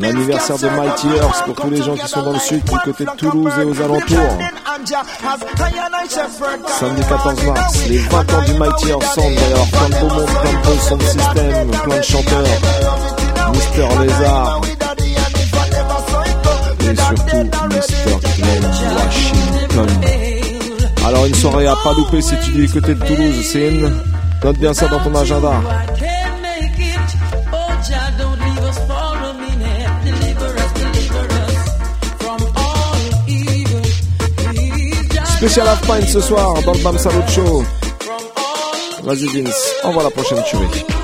L'anniversaire de Mighty Earth pour tous les gens qui sont dans le sud, du côté de Toulouse et aux alentours. Samedi 14 mars, les 20 ans du Mighty Earth Sound d'ailleurs. Plein de beau monde, plein de beau sound system, plein de chanteurs. Mister Lézard. Et surtout Mister Glenn Washington. Alors une soirée à pas louper si tu es du côté de Toulouse, c'est une... Note bien ça dans ton agenda. Spécial Half Pint ce soir dans le Bam Salut Show. Vas-y Vince, envoie la prochaine tuerie.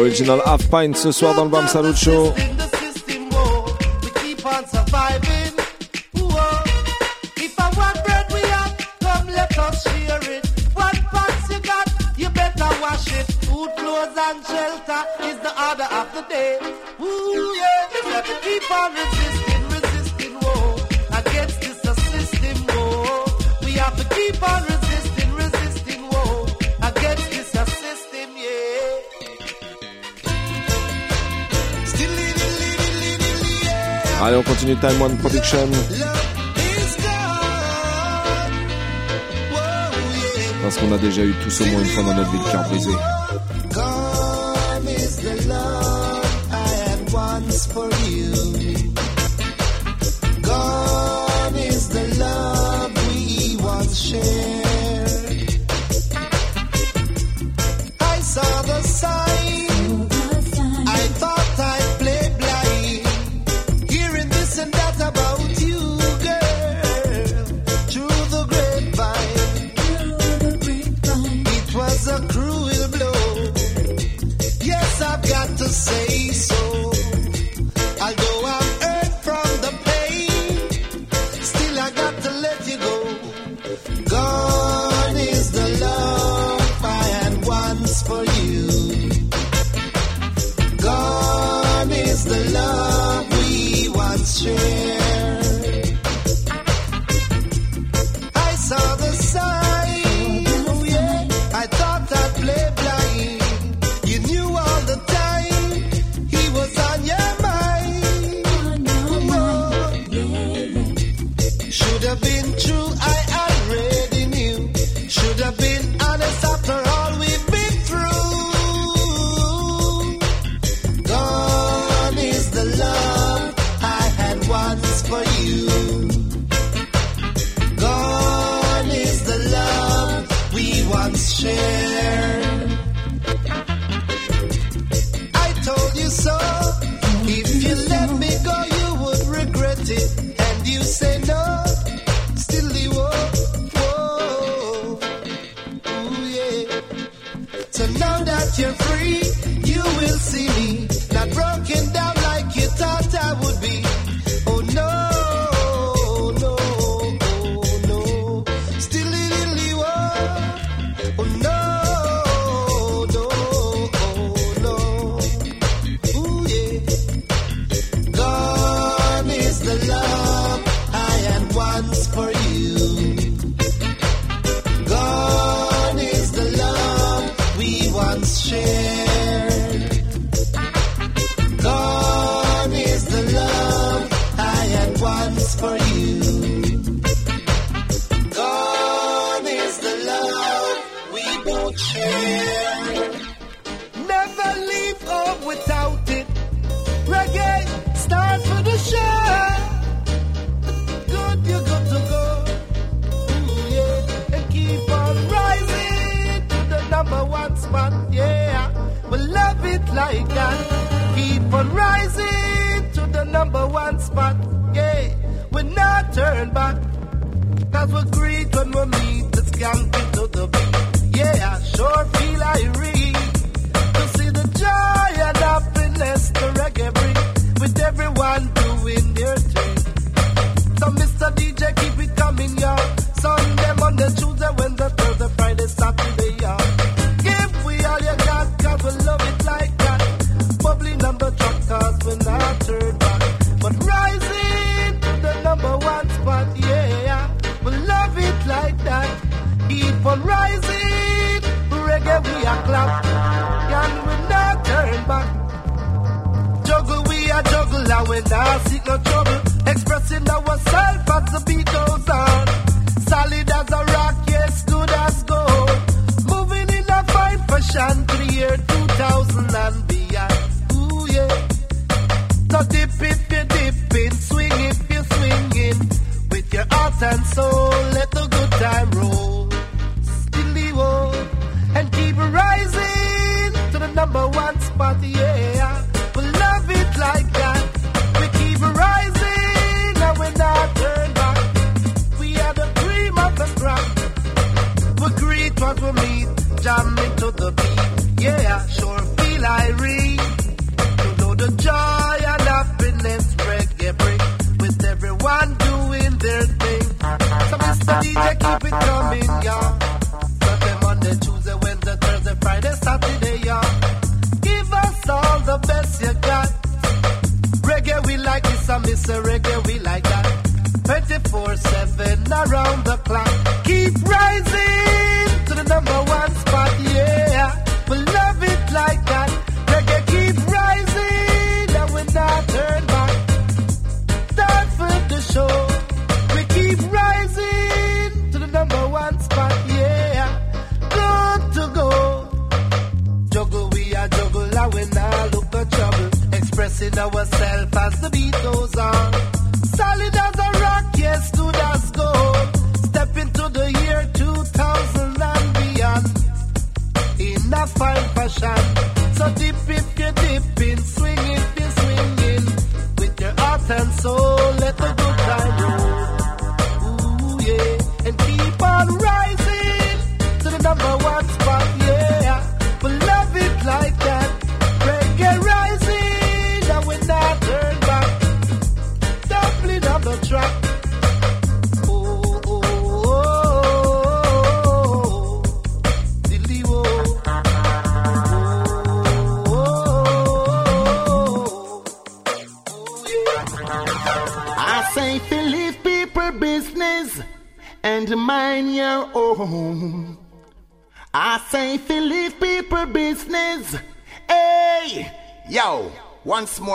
Original Half Pint ce soir dans le Bam Salut Allez, on continue Time One Production. Parce qu'on a déjà eu tous au moins une fois dans notre vie le cœur brisé. Oh no.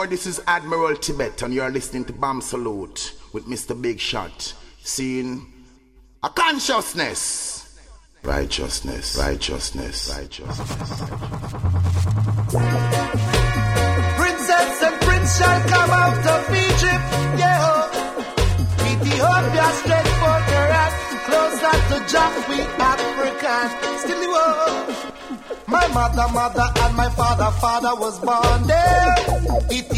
more, this is Admiral Tibet, and you're listening to Bomb Salute with Mr. Big Shot. Seeing a consciousness, righteousness, righteousness, righteousness. Princess and prince shall come out of Egypt, yeah. Ethiopia straight for the rat, close at the jack, we African, still the world. My mother, mother, and my father, father was born there. Ethiopia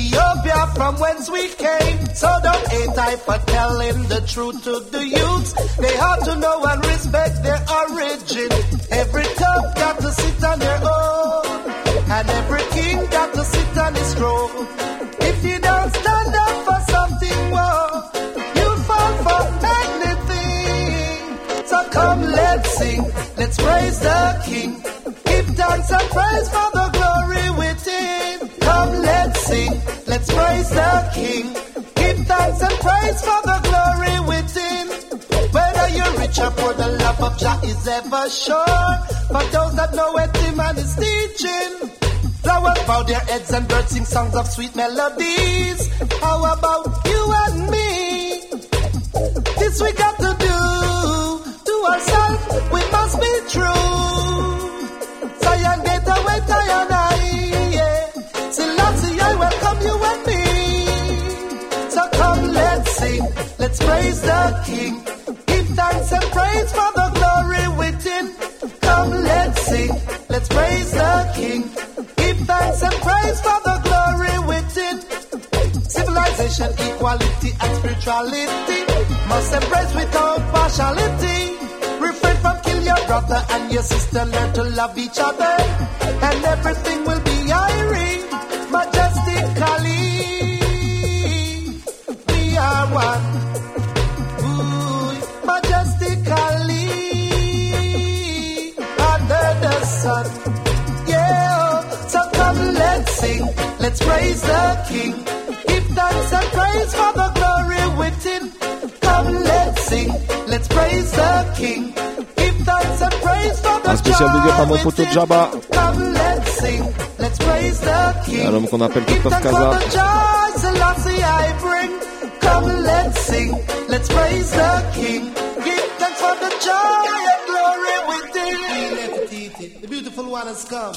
from whence we came. So don't hate I for telling the truth to the youths. They ought to know and respect their origin. Every top got to sit on their own. And every king got to sit on his throne. If you don't stand up for something, whoa, you'll fall for anything. So come, let's sing, let's praise the King. Thanks and praise for the praise the King. Give thanks and praise for the glory within. Whether you're rich or poor, the love of Jah is ever sure. For those that know what the man is teaching. Flowers bow their heads and birds sing songs of sweet melodies. How about you and me? This we got to do to ourselves. We must be true. The King. Give thanks and praise for the glory within. Come, let's sing, let's praise the King. Give thanks and praise for the glory within. Civilization, equality, and spirituality must embrace without partiality. Refrain from kill your brother and your sister. Learn to love each other, and everything will let's praise the King. Give thanks and praise for the glory within. Come, let's sing, let's praise the King. Give thanks and praise for the Un spécial big up à mon poteau Jabba, Come, let's sing, let's praise the King. un homme qu'on appelle Give Christophe thanks for Casa. the joy Selassie I bring. Come, let's sing, let's praise the King. Give thanks for the joy and glory within. The beautiful one has come.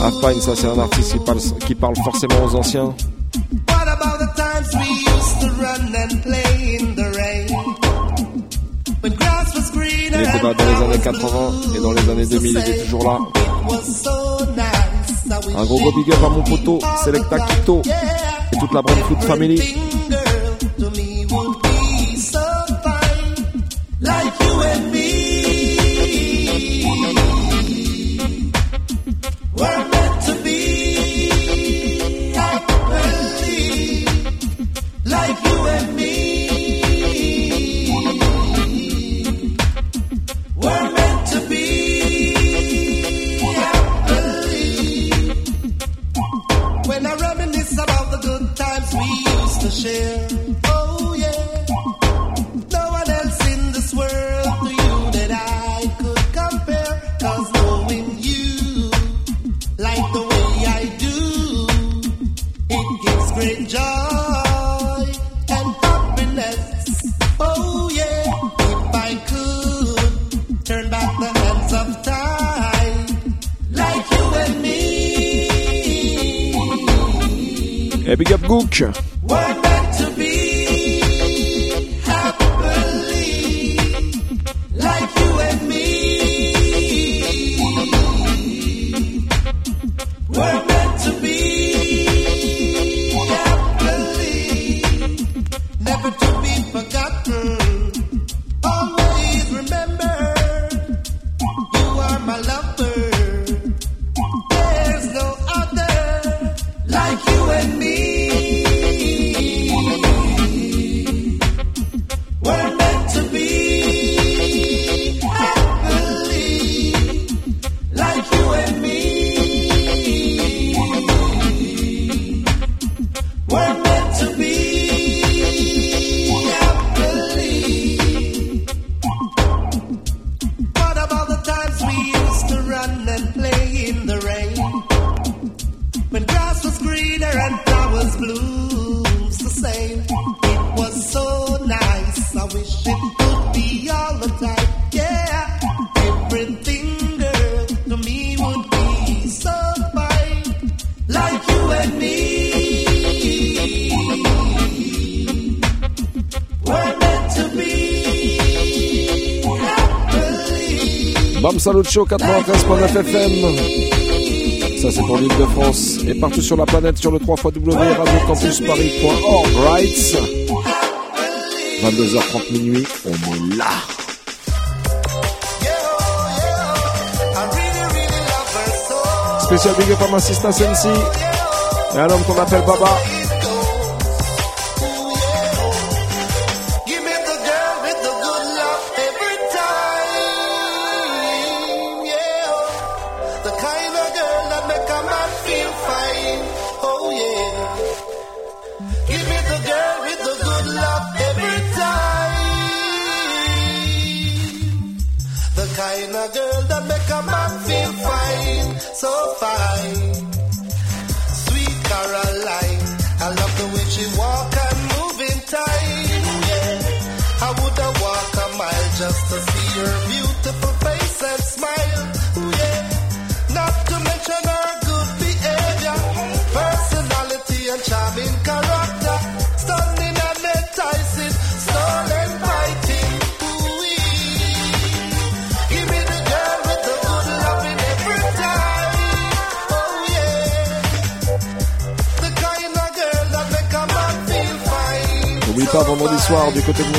Alpine, ça c'est un artiste qui parle, qui parle forcément aux anciens. What about the times we used to run and play in the rain? When grass was greener Il était and là dans les années flowers 80 et dans les années 2000 il est toujours là. Un gros gros big up à mon poteau, Selecta Kito et toute la Brand Food Family. Show 93.9 FM. Ça, c'est pour l'île de France. Et partout sur la planète, sur le 3 www.radiocampusparis.org. Right 22h30 minuit, on est là. Spécial big up à ma sister Sensi. Et un homme qu'on appelle Baba.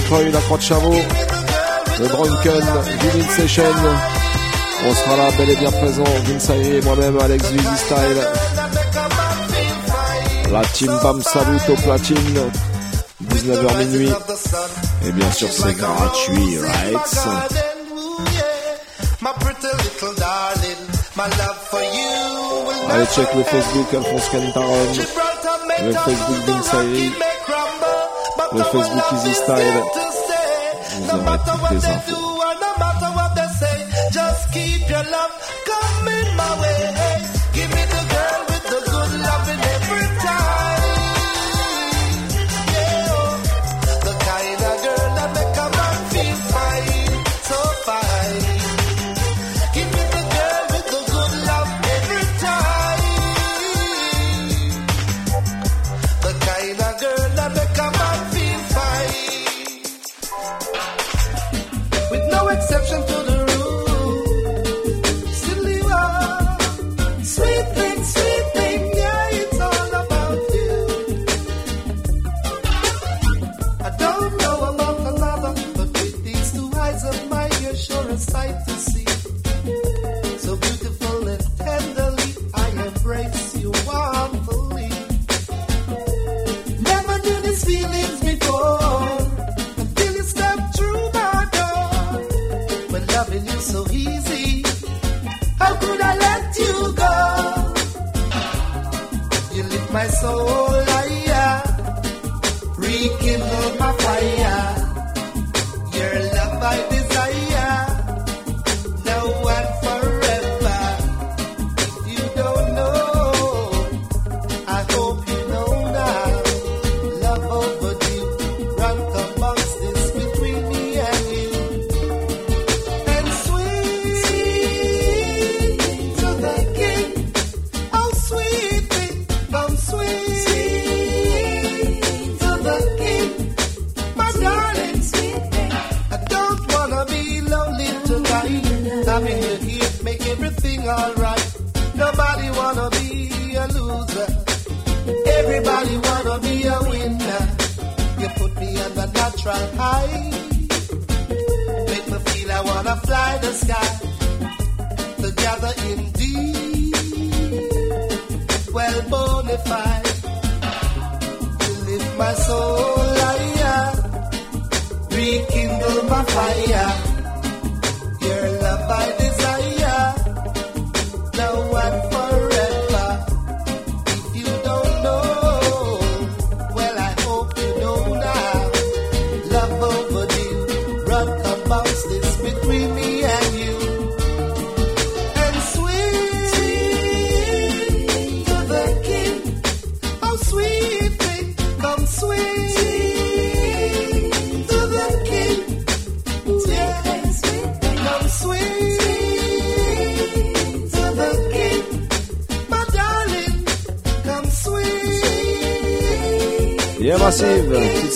Freud à Croix de Chavot, le Drunken, Session. On sera là bel et bien présent, Vince moi-même, Alex Vizy Style. La team Bam Salut au platine, 19h minuit. Et bien sûr, c'est gratuit, right? Allez, check le Facebook Alphonse Cantaron, le Facebook Vince Le Facebook is Style. Vous aurez toutes les infos. Just keep your love coming my way.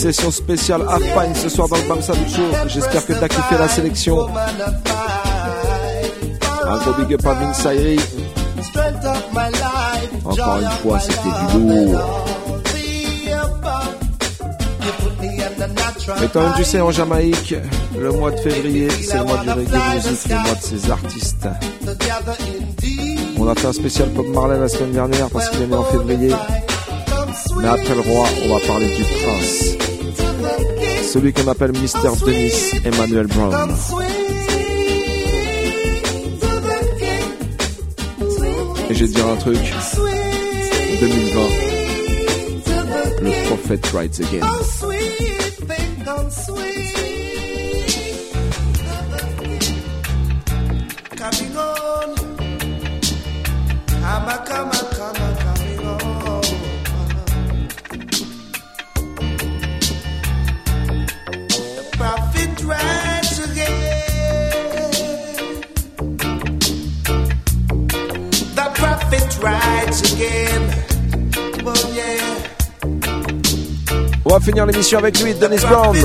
session spéciale à Fine ce soir dans le Bam Show. J'espère que t'as kiffé la sélection. Un big up à Encore une fois, c'était du lourd. Et toi-même, tu sais, en Jamaïque, le mois de février, c'est le mois du reggae music, le mois de ses artistes. On a fait un spécial Bob Marley la semaine dernière parce qu'il est né en février. Mais après le roi, on va parler du prince. Celui qu'on appelle Mr. Denis Emmanuel Brown. Et je vais dire un truc. 2020. Le prophète rides again. Finir l'émission avec lui, Dennis Brown.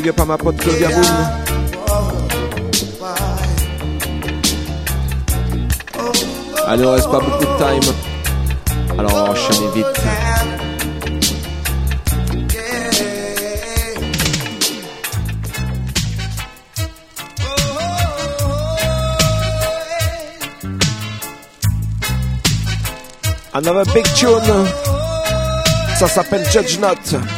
Big up à ma pote Claudia Boone. Allez, on reste pas beaucoup de time. Alors enchaînez vite. Another big tune. Ça s'appelle Judge Not.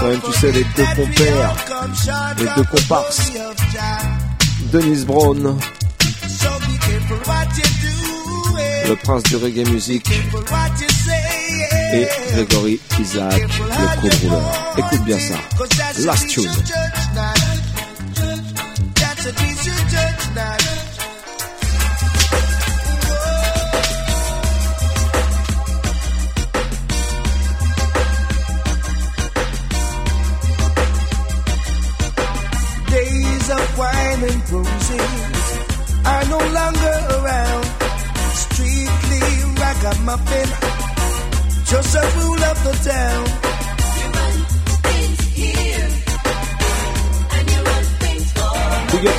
Quand même, tu sais, les deux compères, les deux comparses. Denise Brown, le prince du reggae music, et Grégory Isaac, le co-rouleur. Écoute bien ça. Last tune.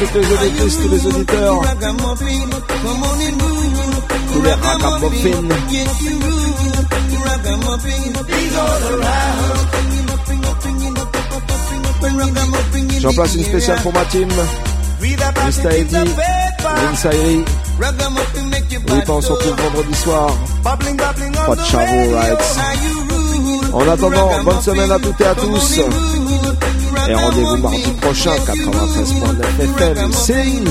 Toutes les auditrices, tous les auditeurs, tous les ragamuffins. J'en place une spéciale pour ma team. Eddie, Vince Ayri. Oui, on se retrouve vendredi soir. Pas de chavo, rights. En attendant, bonne semaine à toutes et à tous. Et rendez-vous mardi prochain, 93.9 FM. Big